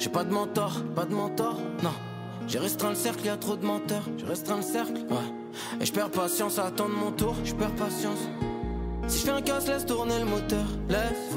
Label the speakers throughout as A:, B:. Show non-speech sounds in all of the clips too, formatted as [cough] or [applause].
A: j'ai pas de mentor, pas de mentor, non. J'ai restreint le cercle, y a trop de menteurs. J'ai restreint le cercle, ouais. Et je perds patience à attendre mon tour, je perds patience. Si je fais un casse, laisse tourner le moteur, laisse.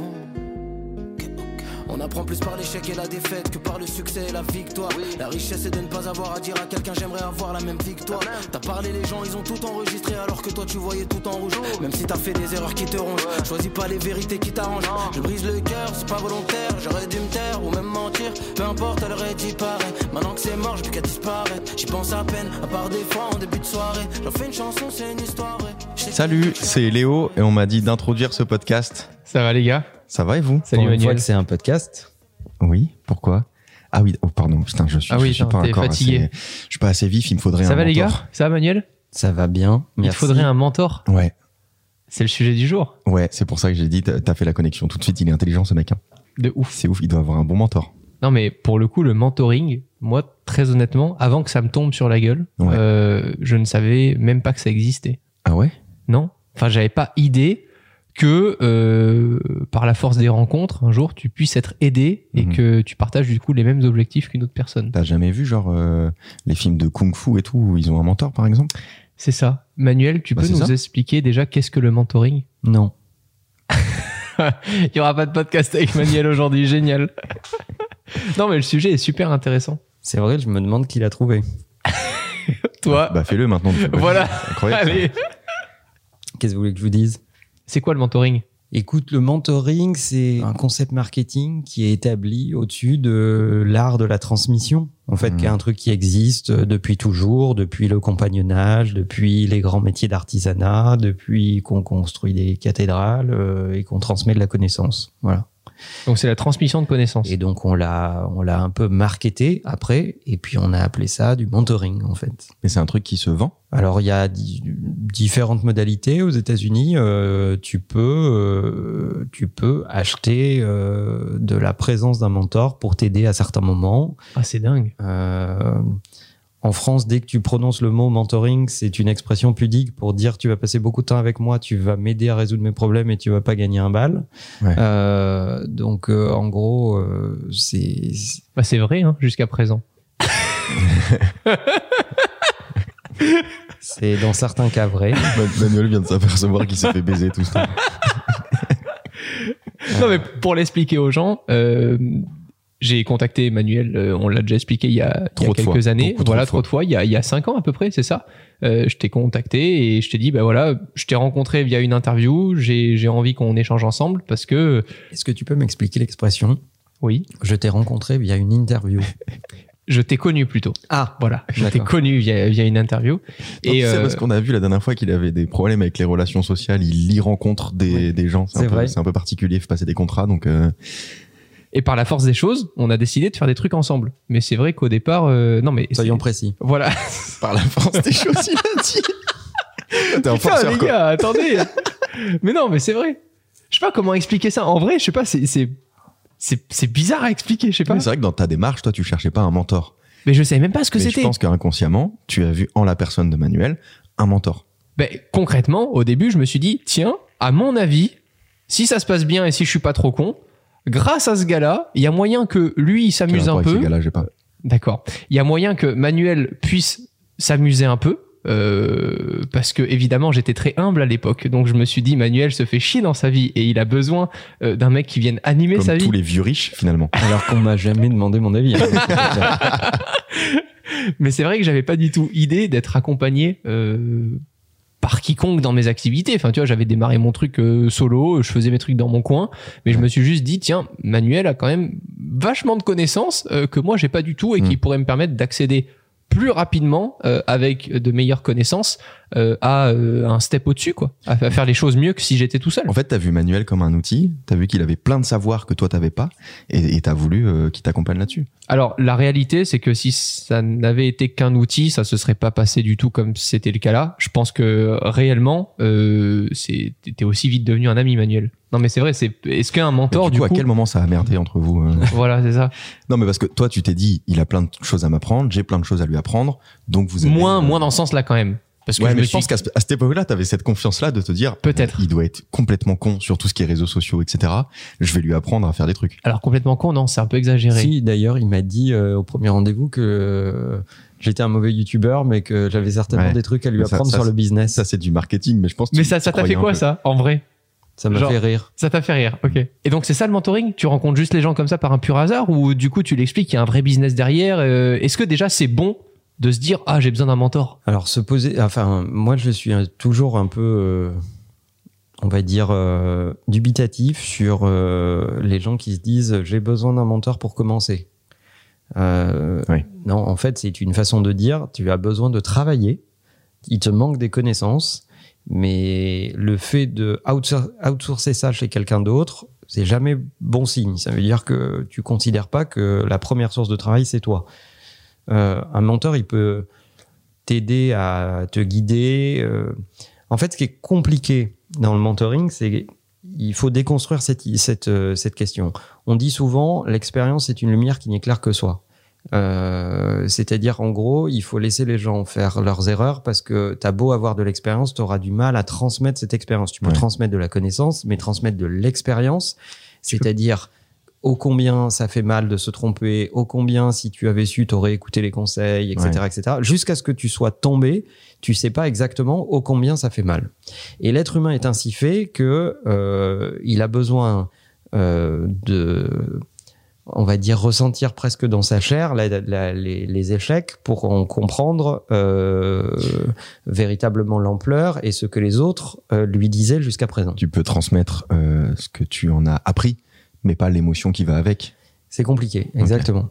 A: On apprend plus par l'échec et la défaite que par le succès et la victoire. La richesse c'est de ne pas avoir à dire à quelqu'un j'aimerais avoir la même victoire. T'as parlé les gens, ils ont tout enregistré alors que toi tu voyais tout en rouge. Même si t'as fait des erreurs qui te rongent, choisis pas les vérités qui t'arrangent. Je brise le cœur, c'est pas volontaire, j'aurais dû me taire ou même mentir. Peu importe, elle aurait dit pareil. Maintenant que c'est mort, j'ai plus qu'à disparaître. J'y pense à peine, à part des fois en début de soirée. J'en fais une chanson, c'est une histoire.
B: Salut, c'est Léo et on m'a dit d'introduire ce podcast.
C: Ça va les gars?
B: Ça va et vous
C: Salut
D: Pour une fois
C: Manuel.
D: que c'est un podcast.
B: Oui, pourquoi? Ah oui, oh, pardon, putain, je suis,
C: Ah oui,
B: je suis
C: putain,
B: pas encore
C: fatigué.
B: assez- je suis pas assez vif, il me faudrait
C: Ça
B: un
C: va les
B: mentor.
C: gars Ça va Manuel?
D: Ça va bien.
C: Il
D: Merci.
C: te faudrait un mentor.
B: Ouais,
C: C'est le sujet du jour.
B: ouais, c'est pour ça que j'ai dit, t'as t'as fait la connexion tout de suite, il est intelligent ce mec. hein.
C: De ouf.
B: C'est ouf, il doit avoir un bon mentor.
C: Non mais pour le coup, le mentoring, moi très honnêtement, avant que ça me tombe sur la gueule,
B: Ouais.
C: euh, je ne savais même pas que ça existait.
B: Ah ouais?
C: Non Enfin, j'avais pas idée que euh, par la force des rencontres, un jour, tu puisses être aidé et
B: Mhm.
C: que tu partages du coup les mêmes objectifs qu'une autre personne.
B: T'as jamais vu genre euh, les films de kung fu et tout où ils ont un mentor par exemple?
C: C'est ça. Manuel, tu
B: Bah,
C: peux nous
B: ça.
C: expliquer déjà qu'est-ce que le mentoring?
D: Non. [laughs]
C: Il y aura pas de podcast avec Manuel aujourd'hui, génial. [laughs] non mais le sujet est super intéressant.
D: C'est vrai, je me demande qui l'a trouvé.
C: Toi,
B: Bah fais-le maintenant.
C: voilà.
B: Incroyable.
C: Allez.
D: Qu'est-ce que vous voulez que je vous dise?
C: C'est quoi le mentoring?
D: Écoute, le mentoring, c'est un concept marketing qui est établi au-dessus de l'art de la transmission. En fait,
B: Mhm.
D: qui est un truc qui existe depuis toujours, depuis le compagnonnage, depuis les grands métiers d'artisanat, depuis qu'on construit des cathédrales euh, et qu'on transmet de la connaissance. Voilà.
C: Donc c'est la transmission de connaissances.
D: Et donc on l'a, on l'a un peu marketé après, et puis on a appelé ça du mentoring en fait.
B: Mais c'est un truc qui se vend.
D: Alors il y a di- différentes modalités aux États-Unis. Euh, tu peux, euh, tu peux acheter euh, de la présence d'un mentor pour t'aider à certains moments.
C: Ah c'est dingue.
D: En France, dès que tu prononces le mot mentoring, c'est une expression pudique pour dire tu vas passer beaucoup de temps avec moi, tu vas m'aider à résoudre mes problèmes et tu vas pas gagner un bal.
B: Ouais.
D: Euh, donc euh, en gros, euh, c'est
C: Bah c'est vrai hein, jusqu'à présent. [laughs]
D: c'est dans certains cas vrai.
B: Manuel vient de s'apercevoir qu'il s'est fait baiser tout ça.
C: Non mais pour l'expliquer aux gens, euh, j'ai contacté Emmanuel, euh, on l'a déjà expliqué il y a, il y a
B: Trop de
C: quelques
B: fois,
C: années, voilà trop de fois, il y a, il y a cinq ans à peu près, c'est ça. Euh, je t'ai contacté et je t'ai dit bah voilà, je t'ai rencontré via une interview, j'ai envie qu'on échange ensemble parce que
D: Est-ce que tu peux m'expliquer l'expression?
C: Oui,
D: Je t'ai rencontré via une interview. [laughs]
C: je t'ai connu plutôt.
D: Ah,
C: Voilà, je t'ai connu via, via une interview.
B: Non, sais,
C: euh,
B: parce qu'on a vu la dernière fois qu'il avait des problèmes avec les relations sociales, il y rencontre des,
D: Oui.
B: des gens.
D: C'est
B: un peu-
D: vrai.
B: C'est un peu particulier, il faut passer des contrats, donc euh,
C: Et par la force des choses, on a décidé de faire des trucs ensemble. Mais c'est vrai qu'au départ, euh, non mais
D: soyons précis.
C: Voilà. [laughs]
B: par la force des choses, il a dit. T'es un
C: Putain,
B: forceur,
C: les
B: quoi.
C: gars, attendez. mais non, mais c'est vrai. Je sais pas comment expliquer ça. En vrai, je sais pas. C'est c'est c'est c'est bizarre à expliquer. Je sais pas.
B: C'est vrai que dans ta démarche, toi, tu cherchais pas un mentor.
C: Mais je savais même pas ce que
B: Mais je
C: c'était.
B: pense qu'inconsciemment, tu as vu en la personne de Manuel un mentor.
C: Ben, concrètement, au début, je me suis dit, tiens, à mon avis, si ça se passe bien et si je suis pas trop con, grâce à ce gars-là, il y a moyen que lui il s'amuse un peu.
B: ces gars-là, j'ai pas.
C: D'accord. Il y a moyen que Manuel puisse s'amuser un peu. euh, parce que évidemment j'étais très humble à l'époque donc je me suis dit Manuel se fait chier dans sa vie et il a besoin euh, d'un mec qui vienne animer
B: Comme
C: sa vie
B: tous les vieux riches, finalement. [laughs]
D: Alors qu'on m'a jamais demandé mon avis. hein. [laughs]
C: mais c'est vrai que j'avais pas du tout idée d'être accompagné euh, par quiconque dans mes activités enfin tu vois j'avais démarré mon truc euh, solo je faisais mes trucs dans mon coin mais je me suis juste dit tiens Manuel a quand même vachement de connaissances euh, que moi j'ai pas du tout et qui
B: Mm.
C: pourraient me permettre d'accéder plus rapidement euh, avec de meilleures connaissances euh, à euh, un step au-dessus quoi à, à faire les choses mieux que si j'étais tout seul
B: En fait, t'as vu Manuel comme un outil, t'as vu qu'il avait plein de savoirs que toi t'avais pas, et t'as voulu euh, qu'il t'accompagne là-dessus.
C: Alors la réalité, c'est que si ça n'avait été qu'un outil, ça se serait pas passé du tout comme c'était le cas là. Je pense que réellement, euh, t'es aussi vite devenu un ami, Manuel. Non mais c'est vrai. C'est est-ce qu'un
B: Mais
C: mentor
B: du
C: du
B: coup,
C: coup,
B: à quel moment ça a merdé entre vous euh?
C: Voilà, c'est ça.
B: Non, mais parce que toi, tu t'es dit, il a plein de choses à m'apprendre, j'ai plein de choses à lui apprendre, donc vous avez,
C: Moins, moins dans ce sens-là quand même. Parce que
B: Ouais,
C: je
B: mais
C: me
B: je pense
C: suis-
B: qu'à cette époque-là, tu avais cette confiance-là de te dire
C: Peut-être.
B: il doit être complètement con sur tout ce qui est réseaux sociaux, etc. Je vais lui apprendre à faire des trucs.
C: Alors complètement con, non, c'est un peu exagéré.
D: Si, d'ailleurs, il m'a dit euh, au premier rendez-vous que euh, j'étais un mauvais youtubeur, mais que j'avais certainement
B: Ouais.
D: des trucs à lui
B: Mais ça-
D: apprendre
B: ça,
D: sur le business.
B: Ça, c'est du marketing, mais je pense que
C: Mais
B: tu-
C: ça, ça t'a fait quoi
B: peu.
C: ça, en vrai?
D: Ça m'a fait rire.
C: Ça t'a fait rire, ok. Et donc c'est ça le mentoring? Tu rencontres juste les gens comme ça par un pur hasard ou du coup tu l'expliques qu'il y a un vrai business derrière euh, Est-ce que déjà c'est bon de se dire ah j'ai besoin d'un mentor?
D: Alors, se poser. Enfin, moi, je suis toujours un peu. euh, on va dire euh, dubitatif sur euh, les gens qui se disent j'ai besoin d'un mentor pour commencer. Euh,
B: Oui.
D: Non, en fait, c'est une façon de dire tu as besoin de travailler, il te manque des connaissances, mais le fait de outsour- outsourcer ça chez quelqu'un d'autre, c'est jamais bon signe. Ça veut dire que tu considères pas que la première source de travail c'est toi. Euh, un mentor, il peut t'aider à te guider. euh. En fait, ce qui est compliqué dans le mentoring, c'est il faut déconstruire cette, cette, euh, cette question. On dit souvent l'expérience est une lumière qui n'éclaire que soi. Euh, C'est-à-dire, en gros, il faut laisser les gens faire leurs erreurs parce que tu as beau avoir de l'expérience, tu auras du mal à transmettre cette expérience. Tu peux
B: Ouais.
D: transmettre de la connaissance, mais transmettre de l'expérience, c'est-à-dire ô combien ça fait mal de se tromper, ô combien si tu avais su, t'aurais écouté les conseils, etc., etc. Jusqu'à ce que tu sois tombé, tu sais pas exactement ô combien ça fait mal. Et l'être humain est ainsi fait que euh, il a besoin euh, de, on va dire, ressentir presque dans sa chair la- la- les, les échecs pour en comprendre euh, véritablement l'ampleur et ce que les autres euh, lui disaient jusqu'à présent.
B: Tu peux transmettre euh, ce que tu en as appris, mais pas l'émotion qui va avec.
D: C'est compliqué, exactement.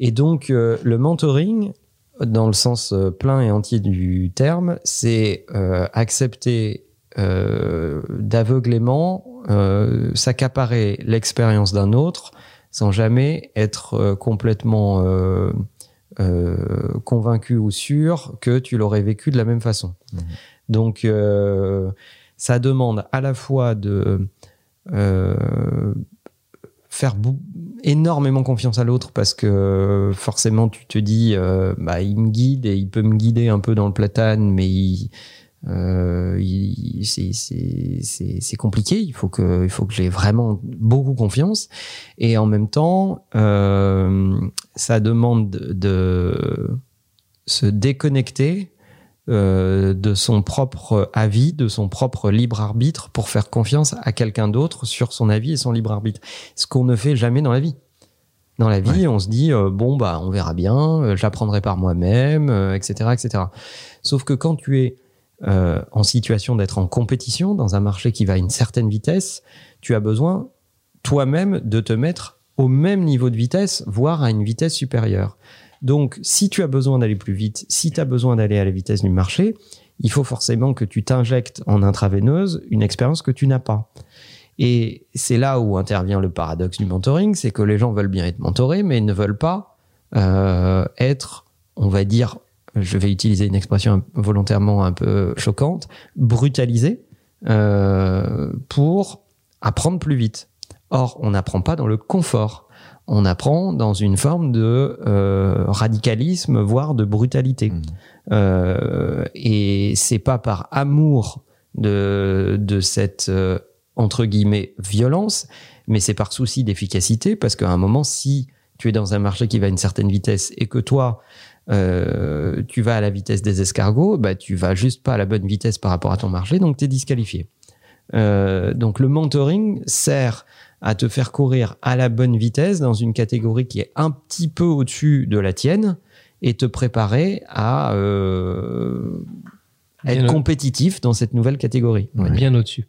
D: Et donc, le mentoring, dans le sens plein et entier du terme, c'est accepter d'aveuglément s'accaparer l'expérience d'un autre sans jamais être euh, complètement euh, euh, convaincu ou sûr que tu l'aurais vécu de la même façon. Donc, euh, ça demande à la fois de faire énormément confiance à l'autre parce que forcément tu te dis bah il me guide et il peut me guider un peu dans le platane mais il, euh, c'est compliqué il faut que il faut que j'ai vraiment beaucoup confiance et en même temps euh, ça demande de, de se déconnecter euh, de son propre avis, de son propre libre arbitre pour faire confiance à quelqu'un d'autre sur son avis et son libre arbitre. Ce qu'on ne fait jamais dans la vie. Dans la vie, on se dit euh, bon bah on verra bien, euh, j'apprendrai par moi-même, euh, etc., etc. Sauf que quand tu es euh, en situation d'être en compétition dans un marché qui va à une certaine vitesse, tu as besoin toi-même de te mettre au même niveau de vitesse, voire à une vitesse supérieure. Donc, si tu as besoin d'aller plus vite, si tu as besoin d'aller à la vitesse du marché, il faut forcément que tu t'injectes en intraveineuse une expérience que tu n'as pas. Et c'est là où intervient le paradoxe du mentoring, c'est que les gens veulent bien être mentorés, mais ne veulent pas euh, être, on va dire, je vais utiliser une expression volontairement un peu choquante, brutalisés euh, pour apprendre plus vite. Or, on n'apprend pas dans le confort. On apprend dans une forme de euh, radicalisme, voire de brutalité.
B: Mhm.
D: Euh, et c'est pas par amour de, de cette euh, entre guillemets violence, mais c'est par souci d'efficacité, parce qu'à un moment, si tu es dans un marché qui va à une certaine vitesse et que toi, euh, tu vas à la vitesse des escargots, bah, tu vas juste pas à la bonne vitesse par rapport à ton marché, donc tu es disqualifié. Euh, donc le mentoring sert à te faire courir à la bonne vitesse dans une catégorie qui est un petit peu au-dessus de la tienne et te préparer à euh, être compétitif dans cette nouvelle catégorie.
C: Bien au-dessus.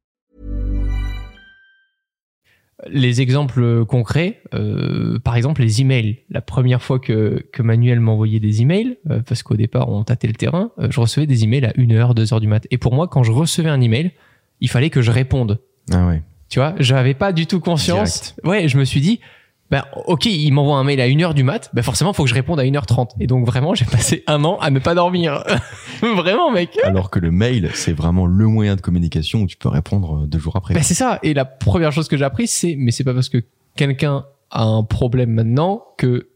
C: Les exemples concrets, euh, par exemple les emails. La première fois que, que Manuel m'envoyait des emails, euh, parce qu'au départ on tâtait le terrain, euh, je recevais des emails à 1h, 2h du mat. Et pour moi, quand je recevais un email, il fallait que je réponde.
B: Ah ouais.
C: Tu vois, j'avais pas du tout conscience. Ouais, je me suis dit, ben, ok, il m'envoie un mail à 1h du mat, ben forcément, faut que je réponde à 1h30. Et donc, vraiment, j'ai passé un an à ne pas dormir. [laughs] vraiment, mec.
B: Alors que le mail, c'est vraiment le moyen de communication où tu peux répondre deux jours après.
C: Ben, c'est ça. Et la première chose que j'ai appris, c'est, mais c'est pas parce que quelqu'un a un problème maintenant que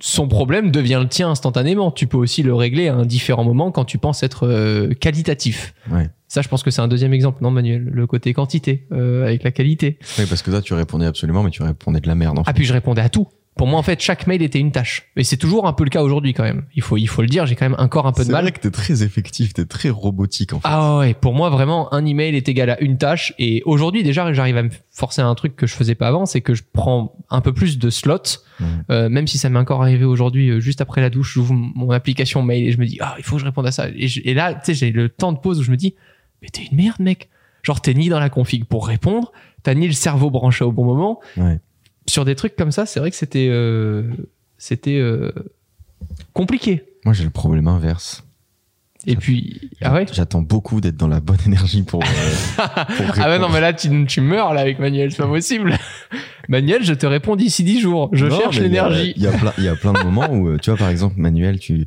C: son problème devient le tien instantanément. Tu peux aussi le régler à un différent moment quand tu penses être euh, qualitatif.
B: Ouais.
C: Ça, je pense que c'est un deuxième exemple, non, Manuel? Le côté quantité euh, avec la qualité.
B: Oui, parce que toi, tu répondais absolument, mais tu répondais de la merde. En fait.
C: Ah, puis je répondais à tout. Pour moi, en fait, chaque mail était une tâche. Et c'est toujours un peu le cas aujourd'hui, quand même. Il faut, il faut le dire, j'ai quand même encore un peu de
B: C'est
C: mal.
B: vrai que t'es très effectif, t'es très robotique en fait.
C: Ah ouais, pour moi vraiment un email est égal à une tâche et aujourd'hui déjà j'arrive à me forcer à un truc que je faisais pas avant, c'est que je prends un peu plus de slots,
B: Mhm.
C: euh, même si ça m'est encore arrivé aujourd'hui euh, juste après la douche, j'ouvre mon application mail et je me dis ah il faut que je réponde à ça et, je- et là tu sais j'ai le temps de pause où je me dis mais t'es une merde mec, genre t'es ni dans la config pour répondre, t'as ni le cerveau branché au bon moment.
B: Ouais.
C: Sur des trucs comme ça, c'est vrai que c'était euh, c'était euh, compliqué.
B: Moi, j'ai le problème inverse.
C: Et puis ah ouais?
B: J'attends beaucoup d'être dans la bonne énergie pour. euh, [laughs] pour
C: Ah ouais, non, mais là, tu, tu meurs là avec Manuel, c'est pas possible. [laughs] Manuel, je te réponds d'ici 10 jours. Je
B: Non,
C: cherche
B: il y
C: l'énergie.
B: Il y, a plein- il y a plein de moments où, euh, tu vois, par exemple, Manuel, tu,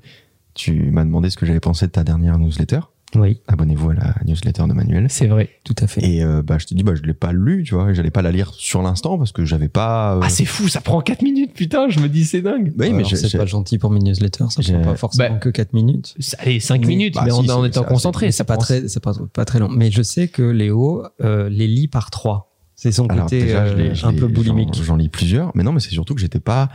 B: tu m'as demandé ce que j'avais pensé de ta dernière newsletter.
D: Oui,
B: Abonnez-vous à la newsletter de Manuel.
C: C'est vrai.
D: tout à fait.
B: Et euh, bah, je te dis, bah, je l'ai pas lu, tu vois, et j'allais pas la lire sur l'instant parce que j'avais pas. euh,
C: Ah, c'est fou, ça prend 4 minutes, putain, je me dis, c'est dingue.
B: Oui, mais
D: c'est pas gentil pour mes newsletters, ça prend pas forcément
C: Bah,
D: que 4 minutes.
C: Allez, 5 minutes,
B: Bah,
C: mais
B: si,
C: en,
B: c'est-
C: en
B: c'est
C: étant concentré.
D: C'est pas
C: prend-
D: très, c'est pas, pas très long. Mais je sais que Léo euh, les lit par trois. C'est son
B: Alors,
D: côté
B: déjà, je l'ai- je
D: un
B: l'ai-
D: peu
B: j'en-
D: boulimique.
B: J'en lis plusieurs, mais non, mais c'est surtout que j'étais pas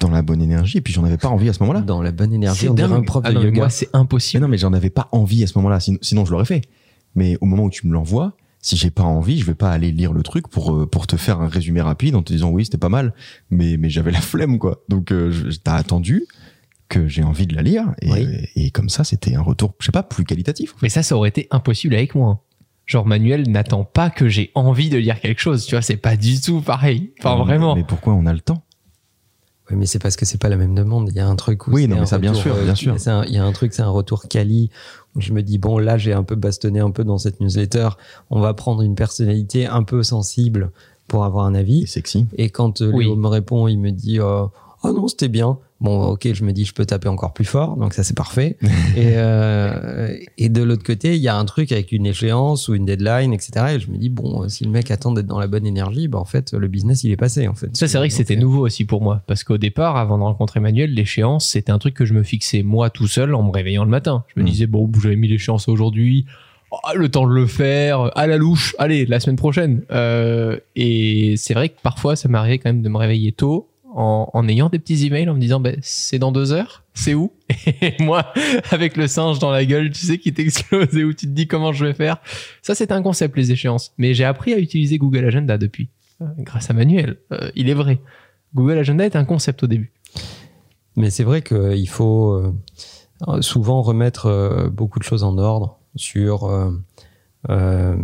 B: dans la bonne énergie et puis j'en avais pas envie à ce moment-là.
D: Dans la bonne énergie,
C: C'est
D: on dirait
C: dingue.
D: un prof
C: Ah
D: de
C: non, mais
D: yoga.
C: moi, c'est
B: Mais
C: impossible.
B: non, mais j'en avais pas envie à ce moment-là, sinon, sinon je l'aurais fait. Mais au moment où tu me l'envoies, si j'ai pas envie, je vais pas aller lire le truc pour euh, pour te faire un résumé rapide en te disant oui c'était pas mal, mais mais j'avais la flemme quoi. Donc euh, t'as attendu que j'ai envie de la lire et,
D: Oui.
B: et comme ça c'était un retour, je sais pas, plus qualitatif.
C: Mais ça, ça aurait été impossible avec moi. Genre, Manuel n'attend pas que j'ai envie de lire quelque chose. Tu vois, c'est pas du tout pareil. Enfin,
B: Mais-
C: vraiment.
B: Mais pourquoi on a le temps?
D: Oui, mais c'est parce que c'est pas la même demande. Il y a un truc où
B: Oui,
D: c'est
B: non, mais
D: un
B: ça, bien
D: retour,
B: sûr,
D: euh,
B: bien sûr.
D: c'est un- Il y a un truc, c'est un retour quali où je me dis bon là j'ai un peu bastonné un peu dans cette newsletter. On va prendre une personnalité un peu sensible pour avoir un
B: C'est
D: avis.
B: sexy.
D: Et quand euh,
C: Oui.
D: Léo me répond, il me dit euh, ah non c'était bien. Bon ok, je me dis je peux taper encore plus fort, donc ça c'est parfait. [laughs] et, euh, et de l'autre côté, il y a un truc avec une échéance ou une deadline, etc. Et je me dis bon euh, si le mec attend d'être dans la bonne énergie, bah en fait le business il est passé en fait.
C: Ça, c'est vrai que c'était
D: euh,
C: nouveau aussi pour moi. Parce qu'au départ, avant de rencontrer Manuel, l'échéance, c'était un truc que je me fixais moi tout seul en me réveillant le matin. Je me
B: Mm.
C: disais, bon, j'avais mis l'échéance aujourd'hui. Ah, le temps de le faire, à la louche, allez, la semaine prochaine. Euh, et c'est vrai que parfois, ça m'arrivait quand même de me réveiller tôt en, en ayant des petits emails en me disant, ben, c'est dans deux heures, c'est où? [laughs] Et moi, avec le singe dans la gueule, tu sais, qui t'explose et où tu te dis comment je vais faire. Ça, c'est un concept, les échéances. Mais j'ai appris à utiliser Google Agenda depuis, euh, grâce à Manuel. Euh, il est vrai. Google Agenda est un concept au début.
D: Mais c'est vrai qu'il faut euh, souvent remettre beaucoup de choses en ordre sur euh, euh,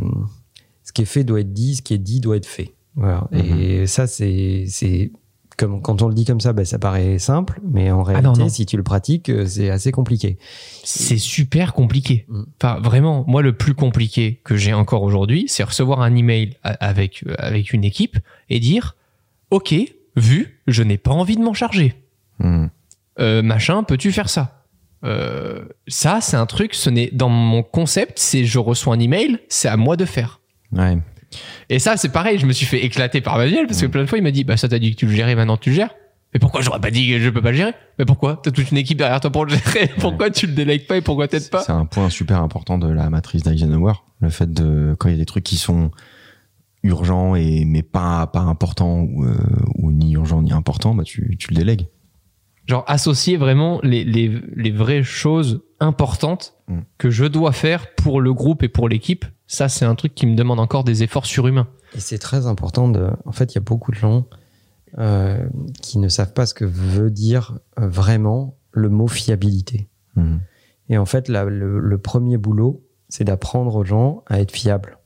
D: ce qui est fait doit être dit, ce qui est dit doit être fait. Voilà. Et ça, c'est comme quand on le dit comme ça, ben, ça paraît simple, mais en réalité,
C: non, non.
D: si tu le pratiques, euh, c'est assez compliqué.
C: C'est super compliqué.
D: Mm.
C: Enfin, vraiment, moi, le plus compliqué que j'ai encore aujourd'hui, c'est recevoir un email a- avec, euh, avec une équipe et dire Ok, vu, je n'ai pas envie de m'en charger.
B: Hmm.
C: Euh, machin, peux-tu faire ça? Euh, Ça, c'est un truc, ce n'est dans mon concept, c'est je reçois un email, c'est à moi de faire.
B: Ouais.
C: Et ça, c'est pareil, je me suis fait éclater par Manuel parce que plein de fois, il m'a dit Bah, ça t'a dit que tu le gérais, maintenant tu le gères. Mais pourquoi j'aurais pas dit que je peux pas le gérer? Mais pourquoi? T'as toute une équipe derrière toi pour le gérer. [laughs] Pourquoi tu le délègues pas et pourquoi t'aides pas?
B: C'est un point super important de la matrice d'Eisenhower. Le fait de, quand il y a des trucs qui sont urgents et, mais pas, pas importants ou, euh, ou ni urgents ni importants, bah, tu, tu le délègues.
C: Genre associer vraiment les, les, les vraies choses importantes
B: Mm.
C: que je dois faire pour le groupe et pour l'équipe. Ça, c'est un truc qui me demande encore des efforts surhumains.
D: Et c'est très important de. En fait, il y a beaucoup de gens euh, qui ne savent pas ce que veut dire euh, vraiment le mot fiabilité.
B: Mhm.
D: Et en fait, la- le, le premier boulot, c'est d'apprendre aux gens à être fiables.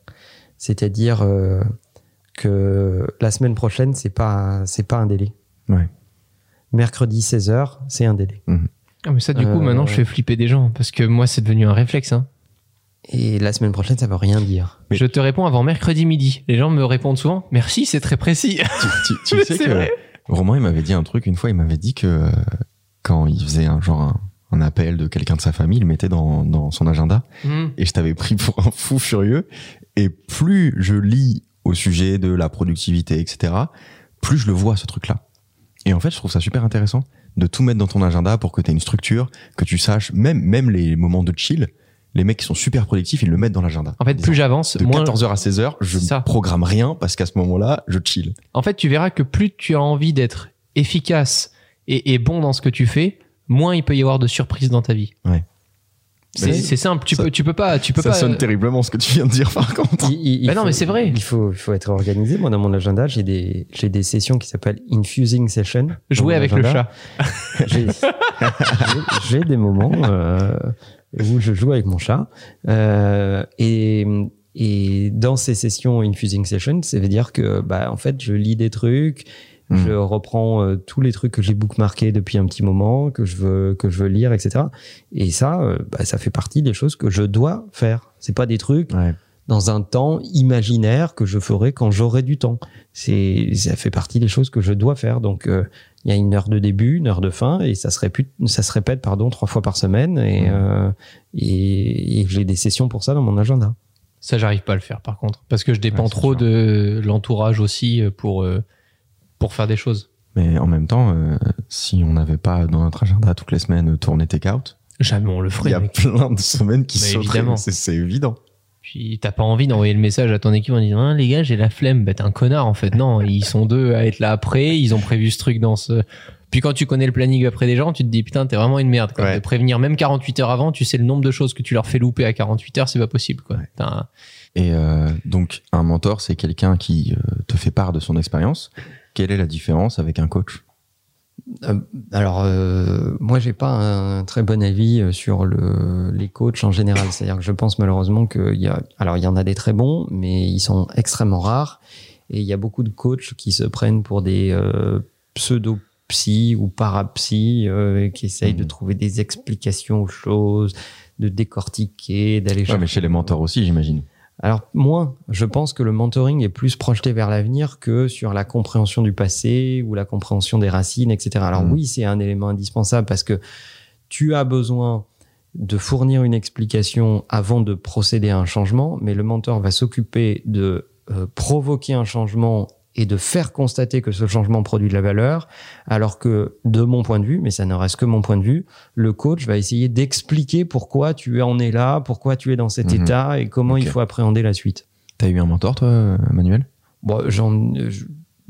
D: C'est-à-dire euh, que la semaine prochaine, c'est pas, c'est pas un délai.
B: Ouais.
D: Mercredi 16h, c'est un délai.
C: Ah, mais ça, du coup,
D: Euh,
C: maintenant, je fais flipper des gens parce que moi, c'est devenu un réflexe. Hein.
D: Et la semaine prochaine, ça veut rien dire.
B: Mais-
C: Je te réponds avant mercredi midi. Les gens me répondent souvent Merci, c'est très précis.
B: Tu, tu- tu
C: Mais [laughs]
B: sais
C: c'est
B: que
C: vrai.
B: Romain, il m'avait dit un truc une fois. Il m'avait dit que euh, quand il faisait un genre un, un appel de quelqu'un de sa famille, il le mettait dans, dans son agenda.
C: Hmm.
B: Et je t'avais pris pour un fou furieux. Et plus je lis au sujet de la productivité, etc., plus je le vois ce truc-là. Et en fait, je trouve ça super intéressant de tout mettre dans ton agenda pour que tu aies une structure, que tu saches, même, même les moments de chill, les mecs qui sont super productifs, ils le mettent dans l'agenda.
C: En fait, plus j'avance,
B: de
C: moins.
B: 14h à 16h, je ne programme rien parce qu'à ce moment-là, je chill.
C: En fait, tu verras que plus tu as envie d'être efficace et, et bon dans ce que tu fais, moins il peut y avoir de surprises dans ta vie.
B: Ouais.
C: C'est simple. Tu
B: ça-
C: peux, tu peux pas, tu peux
B: ça
C: pas.
B: sonne terriblement ce que tu viens de dire par contre.
D: Il- il- il
C: Bah non,
D: faut-
C: mais c'est vrai.
D: Il faut, il faut être organisé. Moi, dans mon agenda, j'ai des, j'ai des sessions qui s'appellent infusing session.
C: Jouer avec le chat. [laughs]
D: J'ai des moments euh, où je joue avec mon chat. Euh, et, et dans ces sessions infusing session, ça veut dire que, bah, en fait, je lis des trucs.
B: Mhm.
D: Je reprends euh, tous les trucs que j'ai bookmarkés depuis un petit moment, que je veux, que je veux lire, etc. Et ça, euh, bah, ça fait partie des choses que je dois faire. C'est pas des trucs
B: Ouais.
D: Dans un temps imaginaire que je ferai quand j'aurai du temps. C'est, ça fait partie des choses que je dois faire. Donc, euh, il y a une heure de début, une heure de fin, et ça se répète, ça se répète pardon, trois fois par semaine. Et,
B: Mhm.
D: euh, et, et j'ai des sessions pour ça dans mon agenda.
C: Ça, j'arrive pas à le faire par contre, parce que je dépends
B: Ouais,
C: trop
B: sûr.
C: de l'entourage aussi euh, pour euh, pour faire des choses.
B: Mais en même temps, euh, si on n'avait pas dans notre agenda toutes les semaines tourner take out,
C: Jamais on le
B: il
C: ferait.
B: y a
C: mec.
B: plein de semaines qui. C'est c'est évident.
C: Puis t'as pas envie d'envoyer le message à ton équipe en disant Ah, les gars j'ai la flemme. Bah t'es un connard en fait. Non, ils sont deux à être là après. Ils ont prévu ce truc dans ce. Puis quand tu connais le planning après des gens, tu te dis putain t'es vraiment une merde. Quoi.
B: Ouais.
C: De prévenir même 48 heures avant, tu sais le nombre de choses que tu leur fais louper à 48 heures, c'est pas possible quoi.
B: Et euh, donc, un mentor, c'est quelqu'un qui euh, te fait part de son expérience. Quelle est la différence avec un coach?
D: Alors, euh, moi, j'ai pas un très bon avis euh, sur le, les coachs en général. C'est-à-dire que je pense malheureusement qu'il y a, alors il y en a des très bons, mais ils sont extrêmement rares. Et il y a beaucoup de coachs qui se prennent pour des euh, pseudo-psy ou parapsy, euh, qui essayent de
B: Mhm.
D: trouver des explications aux choses, de décortiquer, d'aller
B: Ouais, mais chez les mentors aussi, j'imagine.
D: Alors moins, je pense que le mentoring est plus projeté vers l'avenir que sur la compréhension du passé ou la compréhension des racines, etc. Alors
B: Mhm.
D: oui, c'est un élément indispensable parce que tu as besoin de fournir une explication avant de procéder à un changement, mais le mentor va s'occuper de euh, provoquer un changement et de faire constater que ce changement produit de la valeur, alors que de mon point de vue, mais ça ne reste que mon point de vue, le coach va essayer d'expliquer pourquoi tu en es là, pourquoi tu es dans cet
B: Mhm.
D: état et comment il faut appréhender la suite.
B: T'as eu un mentor, toi, Manuel?
D: Bon, j'en,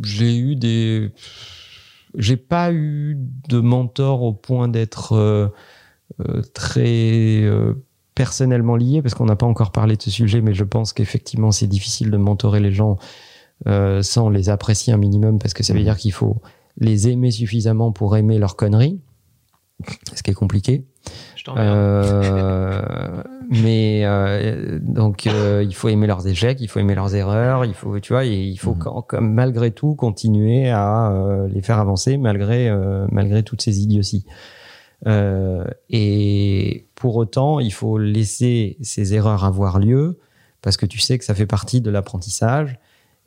D: j'ai eu des, j'ai pas eu de mentor au point d'être euh, euh, très euh, personnellement lié parce qu'on n'a pas encore parlé de ce sujet, mais je pense qu'effectivement c'est difficile de mentorer les gens euh, sans les apprécier un minimum parce que ça veut
B: Mhm.
D: dire qu'il faut les aimer suffisamment pour aimer leurs conneries, ce qui est compliqué.
C: Je.
D: Euh, [laughs] mais euh, donc euh, il faut aimer leurs échecs, il faut aimer leurs erreurs, il faut tu vois, et il faut
B: Mhm.
D: quand- quand- malgré tout continuer à euh, les faire avancer malgré malgré toutes ces idioties. Et pour autant, il faut laisser ces erreurs avoir lieu parce que tu sais que ça fait partie de l'apprentissage,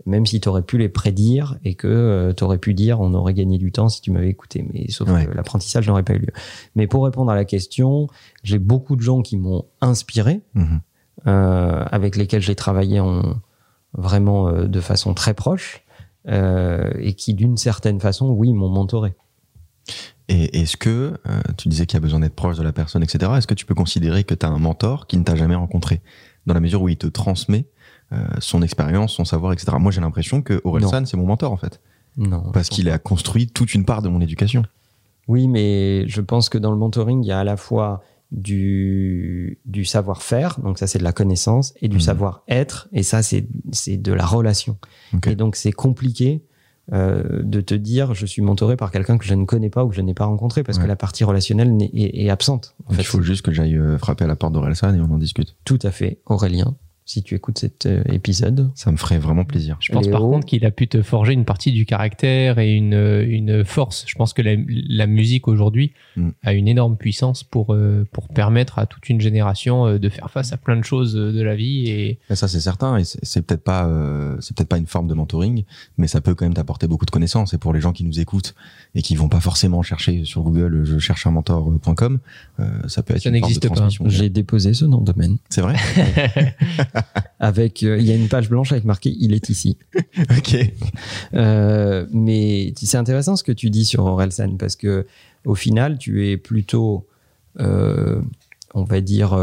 D: même si tu aurais pu les prédire et que tu aurais pu dire on aurait gagné du temps si tu m'avais écouté. Mais sauf
B: Ouais.
D: que l'apprentissage n'aurait pas eu lieu. Mais pour répondre à la question, j'ai beaucoup de gens qui m'ont inspiré,
B: Mhm.
D: euh, avec lesquels j'ai travaillé en, vraiment euh, de façon très proche, euh, et qui d'une certaine façon, oui, m'ont mentoré.
B: Et est-ce que, euh, tu disais qu'il y a besoin d'être proche de la personne, etc. Est-ce que tu peux considérer que tu as un mentor qui ne t'a jamais rencontré? Dans la mesure où il te transmet euh, son expérience, son savoir, etc. Moi, j'ai l'impression que Orelsan, c'est mon mentor, en fait.
D: Non.
B: Parce qu'il a construit toute une part de mon éducation.
D: Oui, mais je pense que dans le mentoring, il y a à la fois du, du savoir-faire, donc ça c'est de la connaissance, et du
B: Mhm.
D: savoir-être, et ça c'est de la relation. Et donc c'est compliqué euh, de te dire je suis mentoré par quelqu'un que je ne connais pas ou que je n'ai pas rencontré, parce
B: Ouais.
D: que la partie relationnelle est, est absente. En fait,
B: il faut juste que j'aille euh, frapper à la porte d'Orelsan et on en discute.
D: Tout à fait, Aurélien. Si tu écoutes cet euh, épisode.
B: Ça me ferait vraiment plaisir.
C: Je pense
D: Léo.
C: par contre qu'il a pu te forger une partie du caractère et une, une force. Je pense que la, la musique aujourd'hui
B: Mm.
C: a une énorme puissance pour, euh, pour permettre à toute une génération euh, de faire face à plein de choses de la vie. Et
B: Et ça c'est certain et c'est peut-être pas euh, c'est peut-être pas une forme de mentoring mais ça peut quand même t'apporter beaucoup de connaissances et pour les gens qui nous écoutent et qui vont pas forcément chercher sur Google je cherche un mentor.com euh, ça peut être
C: Ça
B: une forme de
C: n'existe pas.
B: transmission.
D: J'ai déposé ce nom de domaine.
B: C'est vrai? [laughs] [laughs]
D: Avec, euh, il y a une page blanche avec marqué il est ici. [laughs]
B: OK.
D: Euh, mais c'est intéressant ce que tu dis sur Orelsan parce que au final, tu es plutôt, euh, on va dire,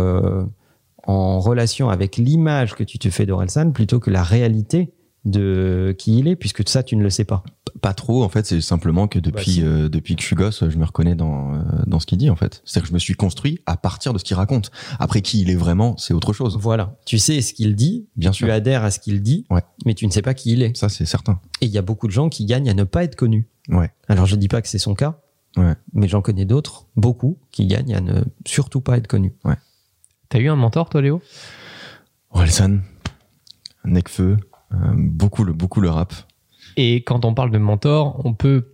D: en relation avec l'image que tu te fais d'Orelsan plutôt que la réalité de qui il est, puisque ça, tu ne le sais pas.
B: Pas trop en fait, c'est simplement que
C: Bah,
B: depuis
C: si.
B: euh, depuis que je suis gosse, je me reconnais dans euh, dans ce qu'il dit en fait. C'est-à-dire que je me suis construit à partir de ce qu'il raconte. Après qui il est vraiment, c'est autre chose.
D: Voilà. Tu sais ce qu'il dit,
B: Bien sûr.
D: tu adhères à ce qu'il dit,
B: Ouais.
D: mais tu ne sais pas qui il est.
B: Ça c'est certain.
D: Et il y a beaucoup de gens qui gagnent à ne pas être connus.
B: Ouais.
D: Alors je dis pas que c'est son cas,
B: Ouais.
D: mais j'en connais d'autres, beaucoup, qui gagnent à ne surtout pas être connus.
C: t'as eu un mentor, toi, Léo?
B: Orelsan, Necfeu, beaucoup le beaucoup le rap.
C: Et quand on parle de mentor, on peut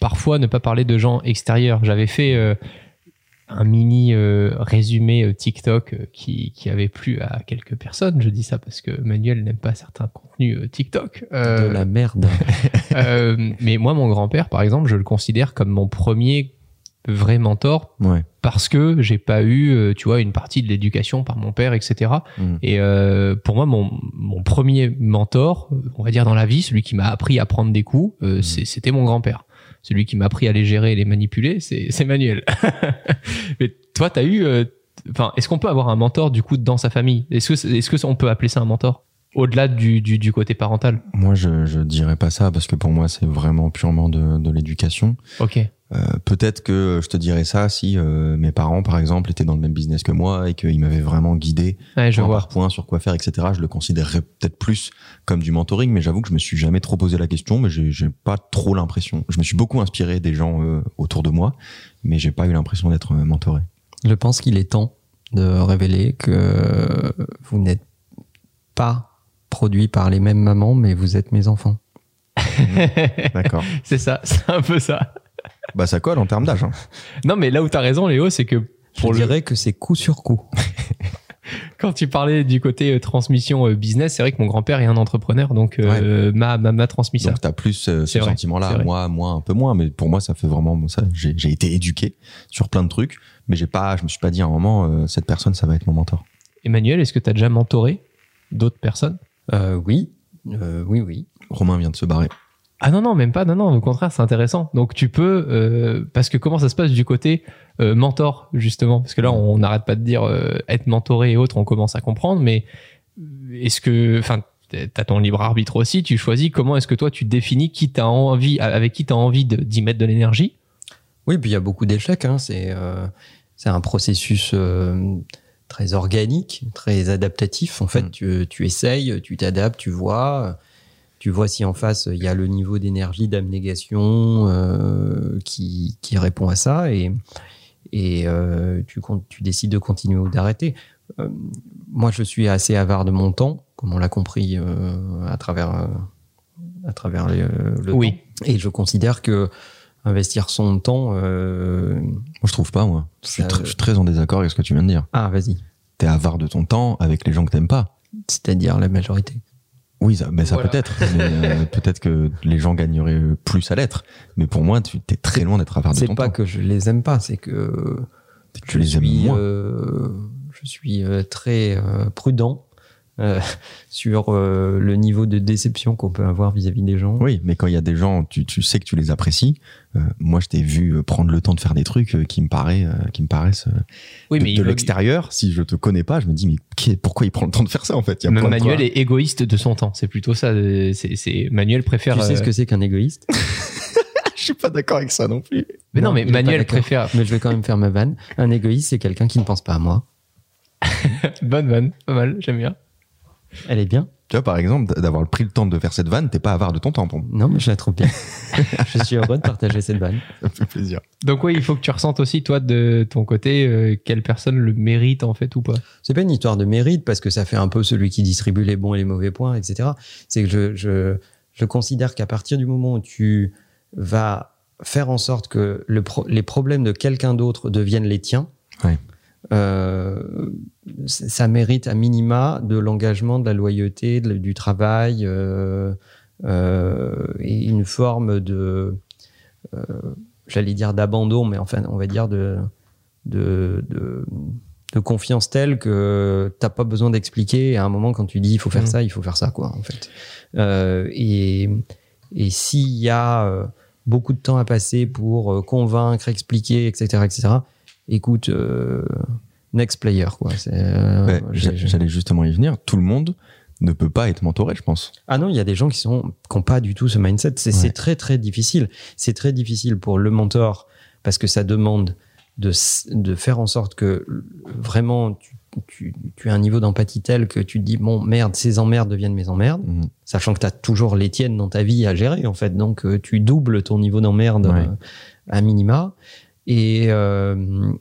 C: parfois ne pas parler de gens extérieurs. J'avais fait euh, un mini euh, résumé euh, TikTok euh, qui, qui avait plu à quelques personnes. Je dis ça parce que Manuel n'aime pas certains contenus euh, TikTok. Euh,
D: De la merde. [laughs]
C: euh, mais moi, mon grand-père, par exemple, je le considère comme mon premier vrai mentor
B: Ouais.
C: parce que j'ai pas eu, euh, tu vois, une partie de l'éducation par mon père, etc.
B: Mm.
C: Et euh, pour moi, mon, mon premier mentor, on va dire dans la vie, celui qui m'a appris à prendre des coups, euh, c'est- c'était mon grand-père. Celui qui m'a appris à les gérer et les manipuler, c'est [laughs] c'est Manuel. [laughs] Mais toi, t'as eu, euh, enfin, est-ce qu'on peut avoir un mentor du coup dans sa famille? Est-ce que est-ce que on peut appeler ça un mentor? Au-delà du, du, du côté parental
B: Moi je je dirais pas ça parce que pour moi c'est vraiment purement de de l'éducation.
C: Ok.
B: Euh, peut-être que je te dirais ça si euh, mes parents, par exemple, étaient dans le même business que moi et qu'ils m'avaient vraiment guidé
C: Ouais, je
B: point
C: vois.
B: par point sur quoi faire, etc. Je le considérerais peut-être plus comme du mentoring, mais j'avoue que je me suis jamais trop posé la question, mais j'ai pas trop l'impression. Je me suis beaucoup inspiré des gens euh, autour de moi, mais j'ai pas eu l'impression d'être mentoré.
D: Je pense qu'il est temps de révéler que vous n'êtes pas produit par les mêmes mamans, mais vous êtes mes enfants.
B: D'accord. [laughs]
C: c'est ça, c'est un peu ça.
B: Bah ça colle en termes d'âge. Hein.
C: Non, mais là où t'as raison, Léo, c'est que
D: Je
C: pour le,
D: dirais que c'est coup sur coup. [laughs]
C: quand tu parlais du côté euh, transmission euh, business, c'est vrai que mon grand-père est un entrepreneur, donc euh, m'a, m'a, m'a transmis ça.
B: Donc t'as plus euh, ce
C: vrai,
B: sentiment-là, moi, moi un peu moins, mais pour moi ça fait vraiment ça. J'ai j'ai été éduqué sur plein de trucs, mais j'ai pas, je me suis pas dit à un moment euh, cette personne ça va être mon mentor.
C: Emmanuel, est-ce que tu as déjà mentoré d'autres personnes?
D: Euh, oui, Euh, oui, oui.
B: Romain vient de se barrer.
C: Ah non, non, même pas, non, non, au contraire, c'est intéressant. Donc tu peux, euh, parce que comment ça se passe du côté euh, mentor, justement? Parce que là, on n'arrête pas de dire euh, être mentoré et autres, on commence à comprendre, mais est-ce que, enfin, t'as ton libre arbitre aussi, tu choisis comment est-ce que toi tu définis qui t'as envie, avec qui t'as envie d'y mettre de l'énergie?
D: Oui, puis il y a beaucoup d'échecs. hein. C'est un processus très organique, très adaptatif. En fait,
B: Mm.
D: tu, tu essayes, tu t'adaptes, tu vois. Tu vois si en face, il y a le niveau d'énergie, d'abnégation euh, qui, qui répond à ça. Et, et euh, tu, décides de continuer ou d'arrêter. Euh, moi, je suis assez avare de mon temps, comme on l'a compris euh, à travers, euh, à travers le, le
C: Oui.
D: temps. Et je considère que investir son temps. euh,
B: Moi je trouve pas moi. Je suis, je suis très en désaccord avec ce que tu viens de dire.
D: Ah, vas-y.
B: T'es avare de ton temps avec les gens que t'aimes pas.
D: C'est-à-dire la majorité.
B: Oui, ça, mais ça
C: Voilà.
B: peut-être. mais, euh, [laughs] peut-être que les gens gagneraient plus à l'être. Mais pour moi, tu es très loin d'être avare de
D: C'est
B: ton
D: pas
B: temps.
D: que je les aime pas, c'est que
B: Tu
D: je
B: les aimes
D: suis,
B: moins.
D: euh, je suis euh, très euh, prudent euh, [laughs] sur euh, le niveau de déception qu'on peut avoir vis-à-vis des gens.
B: Oui, mais quand il y a des gens, tu, tu sais que tu les apprécies. Euh, moi, je t'ai vu prendre le temps de faire des trucs euh, qui me paraît, euh, qui me paraissent euh,
C: Oui,
B: de,
C: mais
B: de l'extérieur. Si je te connais pas, je me dis mais pourquoi il prend le temps de faire ça en fait? Il y a
C: Manuel est égoïste de son temps. C'est plutôt ça. C'est, Manuel préfère.
D: Tu sais ce que c'est qu'un égoïste? [laughs]
B: Je suis pas d'accord avec ça non plus.
C: Mais non, mais
D: est pas
C: Manuel préfère.
D: Mais je vais quand même faire ma vanne. Un égoïste, c'est quelqu'un qui ne pense pas à moi. [laughs]
C: Bonne vanne, pas mal, j'aime bien.
D: Elle est bien.
B: Tu vois, par exemple, d'avoir pris le temps de faire cette vanne, t'es pas avare de ton temps moi.
D: Non, mais je la trouve bien. [laughs] je suis heureux de partager cette vanne.
B: Ça me fait plaisir.
C: Donc oui, il faut que tu ressentes aussi toi de ton côté euh, quelle personne le mérite en fait ou pas.
D: C'est pas une histoire de mérite parce que ça fait un peu celui qui distribue les bons et les mauvais points, etc. C'est que je, je, je considère qu'à partir du moment où tu vas faire en sorte que le pro- les problèmes de quelqu'un d'autre deviennent les tiens,
B: Ouais.
D: Euh, ça mérite à minima de l'engagement, de la loyauté, de- du travail euh, euh, et une forme de, j'allais dire d'abandon, mais enfin on va dire de, de, de, de confiance telle que t'as pas besoin d'expliquer à un moment quand tu dis il faut faire
C: Mhm.
D: ça, il faut faire ça quoi en fait. Et et s'il y a beaucoup de temps à passer pour convaincre, expliquer, etc., etc. Écoute, euh, next player quoi. Euh,
B: Ouais, J'allais justement y venir. Tout le monde ne peut pas être mentoré, je pense.
D: ah non, il y a des gens qui sont qui ont pas du tout ce mindset. C'est
B: Ouais.
D: très très difficile. C'est très difficile pour le mentor parce que ça demande de, de faire en sorte que vraiment tu, tu, tu as un niveau d'empathie tel que tu te dis bon merde ces emmerdes deviennent mes emmerdes,
B: Mhm.
D: sachant que tu as toujours les tiennes dans ta vie à gérer en fait. Donc euh, tu doubles ton niveau d'emmerde
B: Ouais.
D: à minima et euh,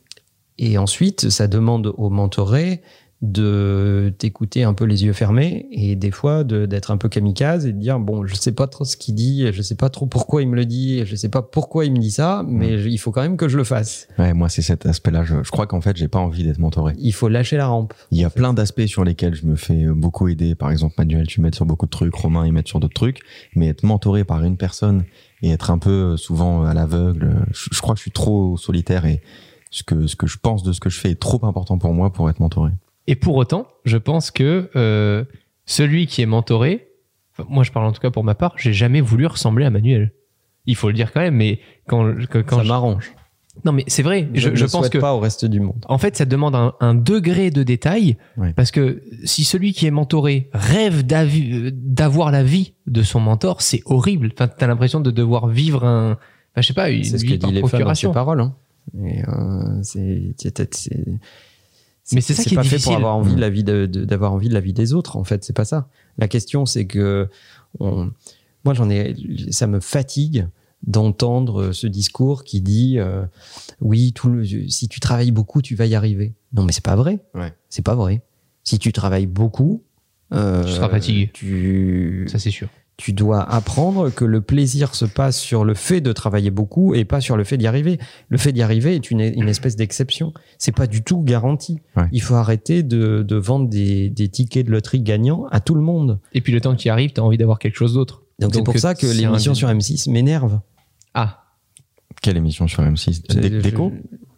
D: et ensuite ça demande au mentoré de t'écouter un peu les yeux fermés et des fois d'être un peu kamikaze et de dire bon je sais pas trop ce qu'il dit je sais pas trop pourquoi il me le dit je sais pas pourquoi il me dit ça mais je- il faut quand même que je le fasse
B: Ouais, moi, c'est cet aspect-là. Je, je crois qu'en fait, j'ai pas envie d'être mentoré.
D: il faut lâcher la rampe
B: Il y a plein d'aspects sur lesquels je me fais beaucoup aider. Par exemple, Manuel, tu m'aides sur beaucoup de trucs. Romain, il m'aide sur d'autres trucs. Mais être mentoré par une personne et être un peu euh, souvent à l'aveugle, euh, je, je crois que je suis trop solitaire et ce que, ce que je pense de ce que je fais est trop important pour moi pour être mentoré.
C: Et pour autant, je pense que euh, celui qui est mentoré, moi je parle en tout cas pour ma part, j'ai jamais voulu ressembler à Manuel. Il faut le dire quand même, mais quand, que- quand
D: ça
C: je-
D: m'arrange
C: non mais c'est vrai,
D: je,
C: je,
D: ne
C: je pense que
D: pas au reste du monde
C: en fait ça demande un, un degré de détail parce que si celui qui est mentoré rêve euh, d'avoir la vie de son mentor, c'est horrible. Enfin, t'as l'impression de devoir vivre un, enfin, je sais pas,
D: c'est ce que
C: vie
D: dit les femmes dans ses paroles hein. et euh, c'est
C: Mais c'est ça qui est
D: pas fait pour avoir envie
B: Mm.
D: de la vie de- de- d'avoir envie de la vie des autres en fait c'est pas ça la question c'est que on- moi j'en ai ça me fatigue d'entendre ce discours qui dit euh, oui tout le- si tu travailles beaucoup tu vas y arriver non mais c'est pas vrai
B: Ouais.
D: c'est pas vrai si tu travailles beaucoup euh,
C: Tu seras fatigué.
D: tu
C: Ça c'est sûr.
D: tu dois apprendre que le plaisir se passe sur le fait de travailler beaucoup et pas sur le fait d'y arriver. Le fait d'y arriver est une, une espèce d'exception. C'est pas du tout garanti.
B: Ouais.
D: Il faut arrêter de, de vendre des, des tickets de loterie gagnants à tout le monde.
C: Et puis le temps que tu y arrives, t'as envie d'avoir quelque chose d'autre.
D: Donc c'est pour ça que l'émission sur M6 m'énerve.
C: Ah,
B: Quelle émission sur M6
D: C'est-
B: Dé-
D: je-
B: Déco?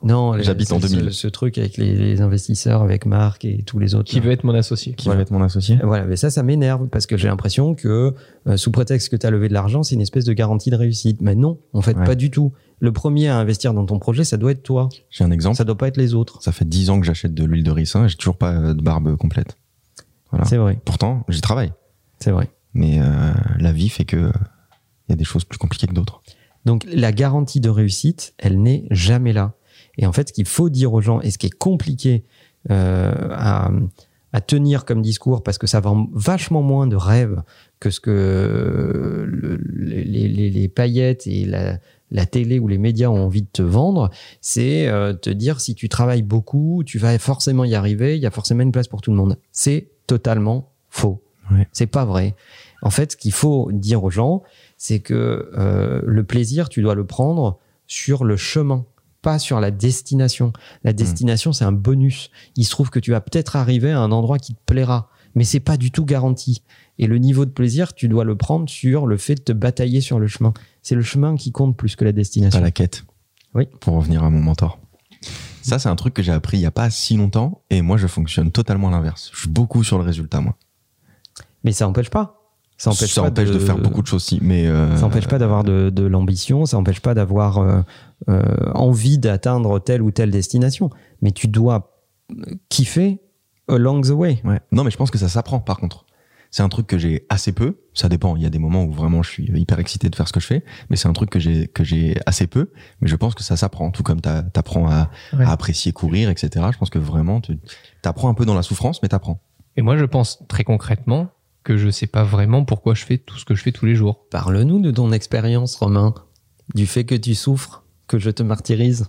D: Non,
B: J'habite en
D: ce-
B: 2000.
D: Ce, ce truc avec les, les investisseurs, avec Marc et tous les autres.
C: qui veut être mon associé
B: Qui
D: Voilà.
B: va être mon associé?
D: Voilà, mais ça, ça m'énerve parce que j'ai l'impression que euh, sous prétexte que tu as levé de l'argent, c'est une espèce de garantie de réussite. Mais non, en fait,
B: Ouais.
D: pas du tout. Le premier à investir dans ton projet, ça doit être toi.
B: J'ai un exemple.
D: Ça doit pas être les autres.
B: Ça fait 10 ans que j'achète de l'huile de ricin et j'ai toujours pas euh, de barbe complète. Voilà.
D: C'est vrai,
B: Pourtant, j'y travaille.
D: c'est vrai.
B: Mais euh, la vie fait que il y a des choses plus compliquées que d'autres.
D: Donc la garantie de réussite, elle n'est jamais là. Et en fait, ce qu'il faut dire aux gens et ce qui est compliqué euh, à, à tenir comme discours, parce que ça vend vachement moins de rêves que ce que le- les, les- les paillettes et la, la télé ou les médias ont envie de te vendre, c'est euh, te dire si tu travailles beaucoup, tu vas forcément y arriver, il y a forcément une place pour tout le monde. C'est totalement faux.
B: Ouais.
D: C'est pas vrai. En fait, ce qu'il faut dire aux gens, c'est que euh, le plaisir, tu dois le prendre sur le chemin, pas sur la destination. La destination, c'est un bonus. Il se trouve que tu vas peut-être arriver à un endroit qui te plaira, mais c'est pas du tout garanti. Et le niveau de plaisir, tu dois le prendre sur le fait de te batailler sur le chemin. C'est le chemin qui compte plus que la destination.
B: Pas la quête.
D: Oui.
B: Pour revenir à mon mentor. Ça, c'est un truc que j'ai appris il y a pas si longtemps et moi, je fonctionne totalement à l'inverse. Je suis beaucoup sur le résultat, moi.
D: Mais ça empêche pas. Ça empêche,
B: ça
D: pas
B: empêche de... faire beaucoup de choses, si, mais euh,
D: Ça empêche pas d'avoir de, de l'ambition, ça empêche pas d'avoir euh, euh, envie d'atteindre telle ou telle destination. Mais tu dois kiffer along the way.
B: Ouais. Non, mais je pense que ça s'apprend, par contre. C'est un truc que j'ai assez peu. Ça dépend. Il y a des moments où vraiment je suis hyper excité de faire ce que je fais, mais c'est un truc que j'ai que j'ai assez peu. Mais je pense que ça s'apprend. Tout comme t'a- t'apprends à,
C: Ouais.
B: à apprécier courir, etc. Je pense que vraiment tu t'apprends un peu dans la souffrance, mais t'apprends.
C: Et moi, je pense très concrètement que je sais pas vraiment pourquoi je fais tout ce que je fais tous les jours.
D: Parle-nous de ton expérience, Romain, du fait que tu souffres, que je te martyrise.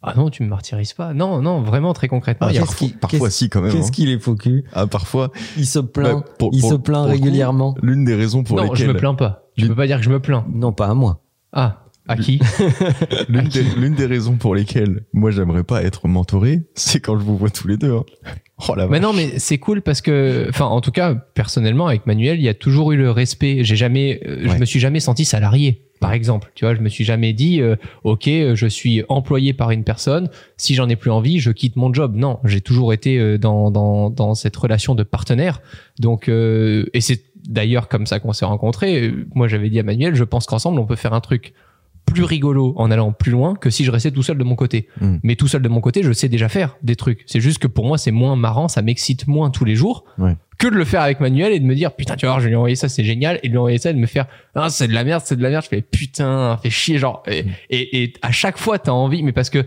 C: Ah non, tu me martyrises pas. Non, non, vraiment très concrètement.
B: Ah,
C: il y a-
B: parfois,
D: qui-
B: parfois si quand même.
D: Qu'est-ce
B: hein.
D: qu'il est faux cul
B: Ah, parfois.
D: Il se plaint,
B: Bah, pour-
D: il
B: pour-
D: se plaint régulièrement.
B: L'une des raisons pour
C: non, je
B: lesquelles
C: me plains pas. Je peux pas dire que je me plains.
D: Non, pas à moi.
C: Ah, à qui [laughs]
B: l'une des, des raisons pour lesquelles moi j'aimerais pas être mentoré, c'est quand je vous vois tous les deux. hein. [laughs] Oh la
C: Mais
B: vache.
C: non, mais c'est cool parce que, enfin, en tout cas, personnellement, avec Manuel, il y a toujours eu le respect. J'ai jamais, euh, je me suis jamais senti salarié. Par exemple, tu vois, je me suis jamais dit, euh, ok, euh, je suis employé par une personne. Si j'en ai plus envie, je quitte mon job. Non, j'ai toujours été euh, dans dans dans cette relation de partenaire. Donc, euh, et c'est d'ailleurs comme ça qu'on s'est rencontrés. Moi, j'avais dit à Manuel, je pense qu'ensemble, on peut faire un truc plus rigolo en allant plus loin que si je restais tout seul de mon côté.
B: Mm.
C: Mais tout seul de mon côté, je sais déjà faire des trucs. C'est juste que pour moi, c'est moins marrant, ça m'excite moins tous les jours
B: Ouais.
C: que de le faire avec Manuel et de me dire putain, tu vois, je vais lui envoyer ça, c'est génial, et de lui envoyer ça et de me faire ah, c'est de la merde, c'est de la merde. Je fais putain, fait chier, genre. Et,
B: Mm.
C: et, et à chaque fois, t'as envie, mais parce que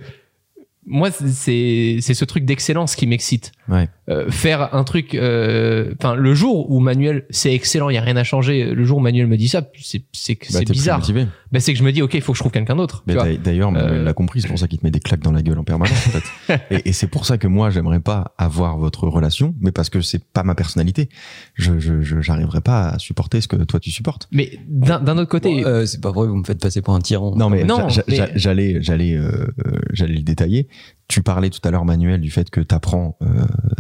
C: moi, c'est c'est ce truc d'excellence qui m'excite.
B: Ouais.
C: Euh, faire un truc, euh, enfin, le jour où Manuel, c'est excellent, il y a rien à changer. Le jour où Manuel me dit ça, c'est c'est que
B: Bah,
C: bizarre.
B: motivé.
C: Ben, c'est que je me dis ok, il faut que je trouve quelqu'un d'autre.
B: D'ailleurs- Manuel
C: Euh,
B: l'a compris, c'est pour ça qu'il te met des claques dans la gueule en permanence. En fait. [laughs] et et c'est pour ça que moi, j'aimerais pas avoir votre relation, mais parce que c'est pas ma personnalité. Je, je, je- j'arriverais pas à supporter ce que toi tu supportes.
C: Mais d'un autre côté,
D: Bon, euh, c'est pas vrai, vous me faites passer pour un tyran.
B: Non, mais,
C: Non,
B: j'allais, j'allais, j'allais le détailler. Tu parlais tout à l'heure, Manuel, du fait que tu apprends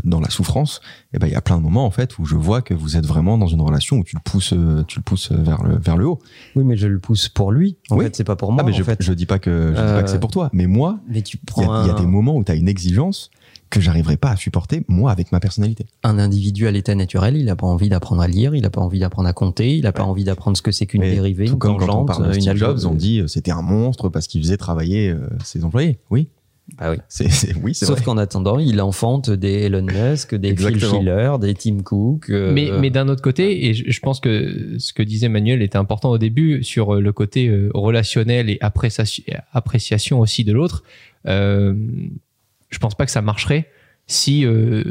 B: dans la souffrance. Et ben, il y a plein de moments en fait où je vois que vous êtes vraiment dans une relation où tu le pousses, euh, tu le pousses vers le vers le haut.
D: Oui, mais je le pousse pour lui. En
B: Oui.
D: fait, c'est pas pour moi.
B: ah, mais
D: en
B: je,
D: fait.
B: je dis pas que je dis pas que
D: Euh,
B: c'est pour toi, mais moi,
D: Mais tu
B: il y,
D: prends
B: a- il y a des moments où tu as une exigence que j'arriverai pas à supporter moi avec ma personnalité.
D: un individu à l'état naturel, il a pas envie d'apprendre à lire, il a pas envie d'apprendre à compter, il a pas envie d'apprendre ce que c'est qu'une dérivée,
B: Tout
D: une
B: comme quand on parle de
D: une
B: Steve
D: algo-
B: Jobs, on dit euh, c'était un monstre parce qu'il faisait travailler euh, ses employés. Oui,
D: Bah oui.
B: c'est c'est- oui,
D: Sauf qu'en attendant, il enfante des Elon Musk, des Phil. Schiller, des Tim Cook. euh,
C: Mais, mais d'un autre côté, et je, je pense que ce que disait Manuel était important au début sur euh, le côté euh, relationnel et appréciation, appréciation aussi de l'autre, euh, je pense pas que ça marcherait si, euh,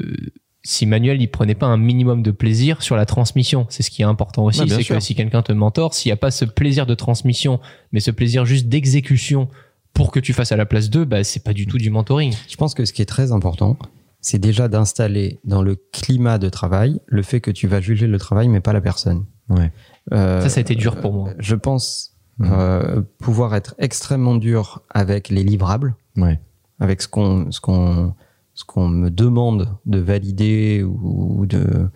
C: si Manuel il prenait pas un minimum de plaisir sur la transmission. C'est ce qui est important aussi, c'est que si quelqu'un te mentor, s'il n'y a pas ce plaisir de transmission, mais ce plaisir juste d'exécution pour que tu fasses à la place d'eux, bah, c'est pas du tout du mentoring.
D: Je pense que ce qui est très important, c'est déjà d'installer dans le climat de travail le fait que tu vas juger le travail, mais pas la personne.
B: Ouais.
D: Euh,
C: Ça, ça a été dur pour moi.
D: Je pense
B: Mhm.
D: euh, pouvoir être extrêmement dur avec les livrables,
B: Ouais.
D: avec ce qu'on ce qu'on ce qu'on me demande de valider ou de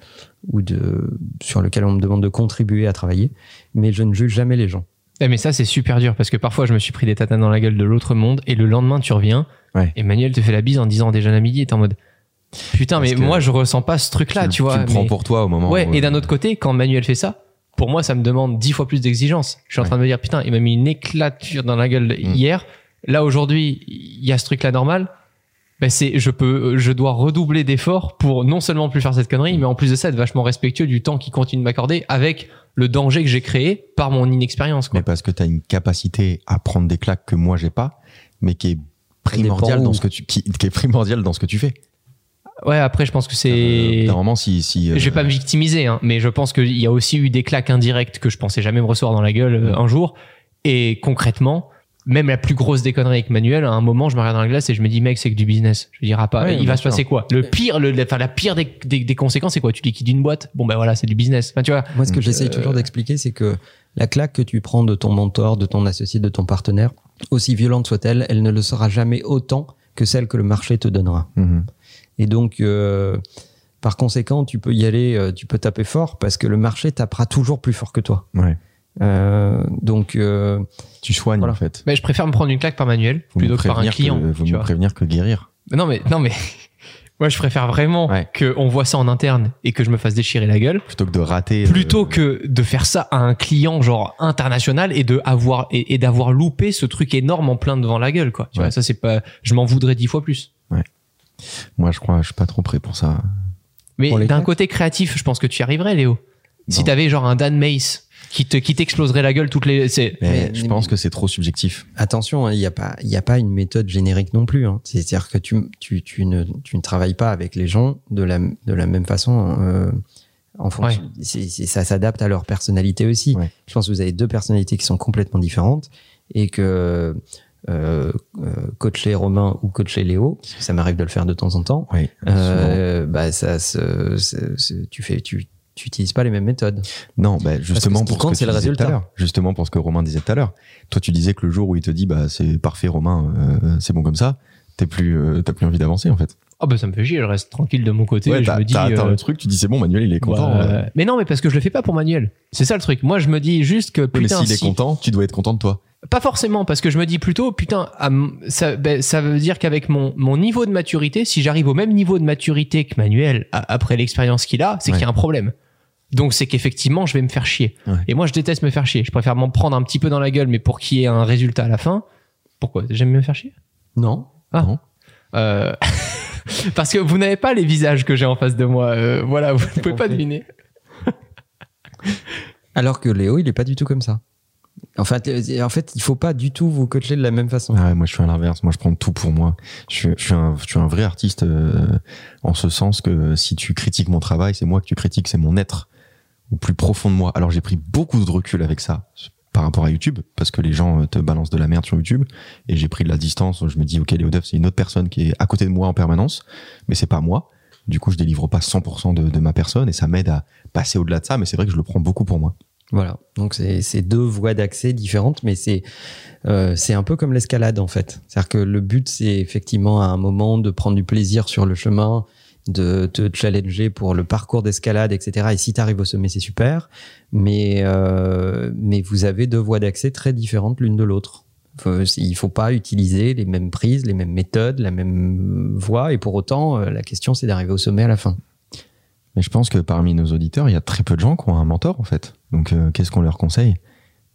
D: ou de sur lequel on me demande de contribuer à travailler, mais je ne juge jamais les gens.
C: Eh, mais ça, c'est super dur parce que parfois, je me suis pris des tatanes dans la gueule de l'autre monde et le lendemain, tu reviens.
B: Ouais.
C: Emmanuel te fait la bise en disant déjà à midi et t'es en mode putain,
B: Parce
C: mais moi, je ressens pas ce truc-là, tu vois.
B: le prends pour toi au moment.
C: Ouais,
B: où-
C: et d'un autre côté, quand Manuel fait ça, pour moi, ça me demande dix fois plus d'exigence. Je suis en train de me dire putain, il m'a mis une éclature dans la gueule
B: Mm.
C: hier. Là, aujourd'hui, il y a ce truc-là normal. Ben c'est, je peux, je dois redoubler d'efforts pour non seulement plus faire cette connerie, mais en plus de ça, être vachement respectueux du temps qu'il continue de m'accorder avec le danger que j'ai créé par mon inexpérience, quoi.
B: Mais parce que tu as une capacité à prendre des claques que moi j'ai pas, mais qui est primordiale dans ce que tu qui, qui est primordiale dans ce que tu fais.
C: Ouais, après, je pense que
B: Euh,
C: c'est.
B: moment si si euh,
C: Je vais pas me victimiser, hein, mais je pense qu'il y a aussi eu des claques indirectes que je pensais jamais me recevoir dans la gueule euh, un jour. Et concrètement, même la plus grosse des conneries avec Manuel, à un moment, je me regarde dans la glace et je me dis, mec, c'est que du business. Je dirais pas,
B: Ouais,
C: il va se passer quoi Le pire, le, la- enfin, la pire des, des, des conséquences, c'est quoi Tu liquides une boîte Bon, ben voilà, c'est du business. Enfin, tu vois,
D: Moi, ce que j'essaye
C: Euh,
D: toujours d'expliquer, c'est que la claque que tu prends de ton mentor, de ton associé, de ton partenaire, aussi violente soit-elle, elle ne le sera jamais autant que celle que le marché te donnera.
B: mhm.
D: Et donc, euh, par conséquent, tu peux y aller, euh, tu peux taper fort parce que le marché tapera toujours plus fort que toi.
B: ouais.
D: Euh, donc, euh,
B: Tu soignes
D: Voilà.
B: en fait.
C: ben, je préfère me prendre une claque par Manuel plutôt que par un client.
B: que, mieux
C: vois.
B: prévenir que guérir.
C: Non, mais, non, mais, [laughs] moi, je préfère vraiment
B: Ouais.
C: qu'on voit ça en interne et que je me fasse déchirer la gueule
B: Plutôt que de rater.
C: plutôt
B: euh,
C: que de faire ça à un client genre international et de avoir et, et d'avoir loupé ce truc énorme en plein devant la gueule quoi tu
B: Ouais.
C: vois ça c'est pas je m'en voudrais dix fois plus
B: Moi je crois je suis pas trop prêt pour ça.
C: mais d'un côté créatif je pense que tu y arriverais Léo si t'avais genre un Dan Mace qui te qui t'exploserait la guelle toutes les c'est
B: Mais,
D: Mais-
B: je
D: mais-
B: pense que c'est trop subjectif.
D: attention, hein, il n'y a pas, il y a pas une méthode générique non plus. hein. C'est-à-dire que tu, tu, tu ne, tu ne travailles pas avec les gens de la, de la même façon. euh, En fonction, c'est- c'est- ça s'adapte à leur personnalité aussi.
B: Ouais.
D: Je pense que vous avez deux personnalités qui sont complètement différentes et que euh, euh, coacher Romain ou coacher Léo, ça m'arrive de le faire de temps en temps,
B: Oui.
D: euh, bah ça, tu fais, tu, tu utilises pas les mêmes méthodes.
B: Non, bah, justement
D: ce
B: pour
D: compte,
B: ce que
D: le
B: disais tout à
D: résultat.
B: Justement pour ce que Romain disait tout à l'heure. Toi, tu disais que le jour où il te dit, bah, c'est parfait, Romain, euh, c'est bon comme ça, t'es plus, euh, t'as plus envie d'avancer, en fait.
C: Ah bah ça me fait chier, je reste tranquille de mon côté.
B: Ouais,
C: je
B: t'as,
C: me dis.
B: t'as atteint
C: euh,
B: le truc, tu dis, c'est bon, Manuel, il est content.
C: bah,
B: euh.
C: Mais non, mais parce que je le fais pas pour Manuel. C'est ça le truc. Moi, je me dis juste que
B: Oui, mais
C: putain,
B: s'il est content, tu dois être content de toi.
C: Pas forcément, parce que je me dis plutôt, putain, m- ça, ben, ça veut dire qu'avec mon, mon niveau de maturité, si j'arrive au même niveau de maturité que Manuel après l'expérience qu'il a, c'est
B: Ouais.
C: qu'il y a un problème. Donc c'est qu'effectivement, je vais me faire chier.
B: Ouais.
C: Et moi, je déteste me faire chier. Je préfère m'en prendre un petit peu dans la gueule, mais pour qu'il y ait un résultat à la fin. Pourquoi? J'aime me faire chier?
D: Non.
C: Ah.
B: Non.
C: Euh, [laughs] Parce que vous n'avez pas les visages que j'ai en face de moi. Euh, voilà, vous ne pouvez pas deviner. [laughs]
D: Alors que Léo, il est pas du tout comme ça. En fait, euh, en fait, il faut pas du tout vous coacher de la même façon.
B: Ah ouais, moi je suis à l'inverse, moi je prends tout pour moi. Je suis, je suis, un, je suis un vrai artiste euh, en ce sens que si tu critiques mon travail, c'est moi que tu critiques, c'est mon être plus profond de moi. Alors j'ai pris beaucoup de recul avec ça par rapport à YouTube, parce que les gens euh, te balancent de la merde sur YouTube, et j'ai pris de la distance, je me dis ok Léo Duff c'est une autre personne qui est à côté de moi en permanence, mais c'est pas moi. Du coup je délivre pas 100% de, ma personne et ça m'aide à passer au-delà de ça, mais c'est vrai que je le prends beaucoup pour moi.
D: Voilà. Donc c'est deux voies d'accès différentes, mais c'est euh, c'est un peu comme l'escalade en fait. C'est-à-dire que le but c'est effectivement à un moment de prendre du plaisir sur le chemin, de te challenger pour le parcours d'escalade, etc. Et si tu arrives au sommet, c'est super. Mais euh, mais vous avez deux voies d'accès très différentes l'une de l'autre. Il faut pas utiliser les mêmes prises, les mêmes méthodes, la même voie. Et pour autant, euh, la question c'est d'arriver au sommet à la fin.
B: Mais je pense que parmi nos auditeurs, il y a très peu de gens qui ont un mentor en fait. Donc euh, qu'est-ce qu'on leur conseille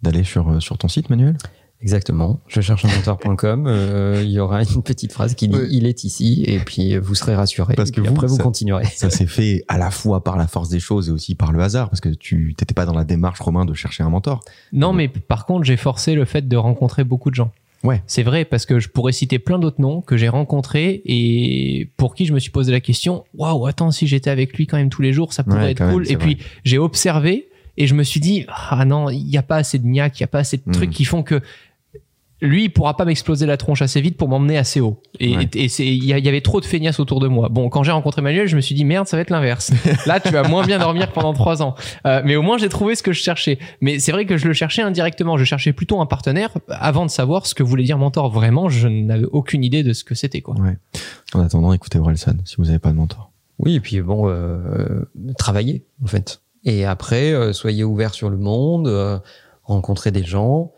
B: D'aller sur, sur ton site, Manuel?
D: Exactement. Je cherche un mentor.com. euh, il y aura une petite phrase qui dit
B: Ouais.
D: il est ici et puis vous serez rassuré.
B: Parce
D: Et
B: que vous,
D: après vous
B: ça-
D: continuerez.
B: Ça s'est fait à la fois par la force des choses et aussi par le hasard, parce que tu t'étais pas dans la démarche, Romain, de chercher un mentor.
C: Non, mais par contre, j'ai forcé le fait de rencontrer beaucoup de gens.
B: Ouais.
C: C'est vrai, parce que je pourrais citer plein d'autres noms que j'ai rencontrés et pour qui je me suis posé la question waouh, attends, si j'étais avec lui quand même tous les jours, ça pourrait
B: Ouais,
C: être
B: même,
C: cool. et puis, j'ai observé et je me suis dit ah non, il n'y a pas assez de niaque, il n'y a pas assez de
B: Mhm.
C: trucs qui font que lui, il pourra pas m'exploser la tronche assez vite pour m'emmener assez haut. Et,
B: Ouais.
C: et c'est, il y, a- il y avait trop de feignasses autour de moi. Bon, quand j'ai rencontré Manuel, je me suis dit merde, ça va être l'inverse. [laughs] Là, tu vas moins bien dormir pendant trois ans. Euh, mais au moins, j'ai trouvé ce que je cherchais. Mais c'est vrai que je le cherchais indirectement. Je cherchais plutôt un partenaire avant de savoir ce que voulait dire mentor. Vraiment, je n'avais aucune idée de ce que c'était, quoi.
B: Ouais. En attendant, écoutez Orelsan, si vous n'avez pas de mentor.
D: Oui, et puis bon, euh, travaillez en fait. Et après, euh, soyez ouverts sur le monde, euh, rencontrez des gens,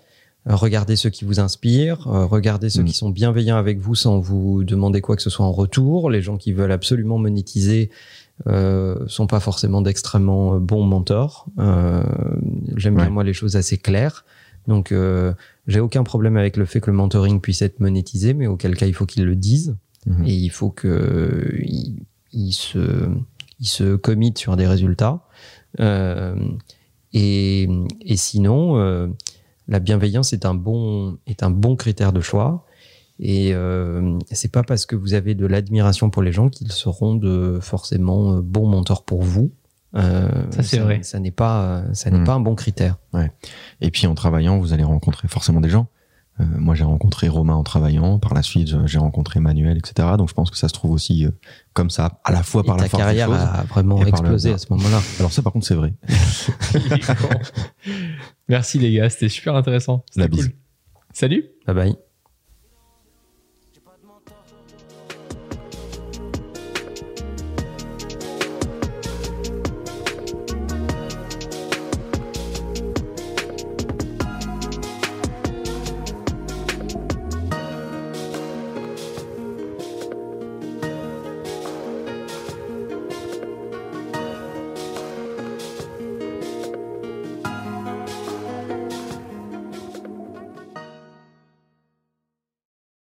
D: regardez ceux qui vous inspirent, euh, regardez ceux
B: Mm.
D: qui sont bienveillants avec vous sans vous demander quoi que ce soit en retour. Les gens qui veulent absolument monétiser euh, sont pas forcément d'extrêmement euh, bons mentors. Euh, J'aime bien moi les choses assez claires. Donc, euh, j'ai aucun problème avec le fait que le mentoring puisse être monétisé, mais auquel cas il faut qu'ils le disent.
B: Mhm.
D: Et il faut que il, il se il se commit sur des résultats. Euh, et, et sinon, euh, la bienveillance est un bon est un bon critère de choix. Et euh, c'est pas parce que vous avez de l'admiration pour les gens qu'ils seront de forcément euh, bons mentors pour vous. Euh,
C: Ça, c'est vrai.
D: Ça n'est pas ça n'est
B: Mm.
D: pas un bon critère.
B: Et puis en travaillant, vous allez rencontrer forcément des gens. Euh, moi, j'ai rencontré Romain en travaillant. Par la suite, j'ai rencontré Manuel, etc. Donc, je pense que ça se trouve aussi euh, comme ça, à la fois
D: Et
B: par
D: ta
B: la force des
D: carrière
B: choses.
D: a vraiment
B: le
D: explosé à ce moment-là.
B: Alors ça, par contre, c'est vrai. [laughs] [laughs]
C: Merci les gars, c'était super intéressant.
B: Bise.
C: cool. Salut
D: Bye bye.